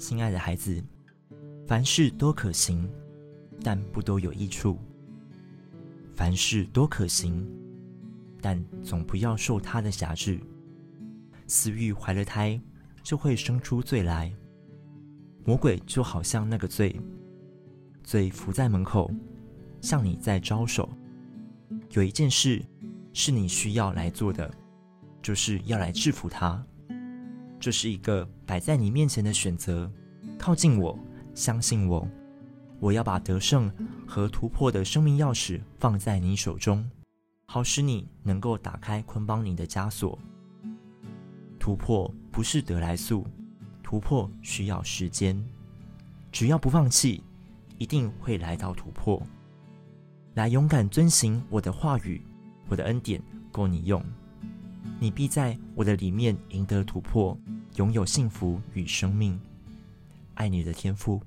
亲爱的孩子，凡事都可行，但不都有益处。凡事都可行，但总不要受他的辖制。私欲怀了胎，就会生出罪来。魔鬼就好像那个罪，罪伏在门口，向你在招手。有一件事是你需要来做的，就是要来制服他。这是一个摆在你面前的选择：靠近我，相信我。我要把得胜和突破的生命钥匙放在你手中，好使你能够打开捆绑你的枷锁。突破不是得来速，突破需要时间。只要不放弃，一定会来到突破。来勇敢遵行我的话语，我的恩典够你用，你必在我的里面赢得突破，拥有幸福与生命。爱你的天赋。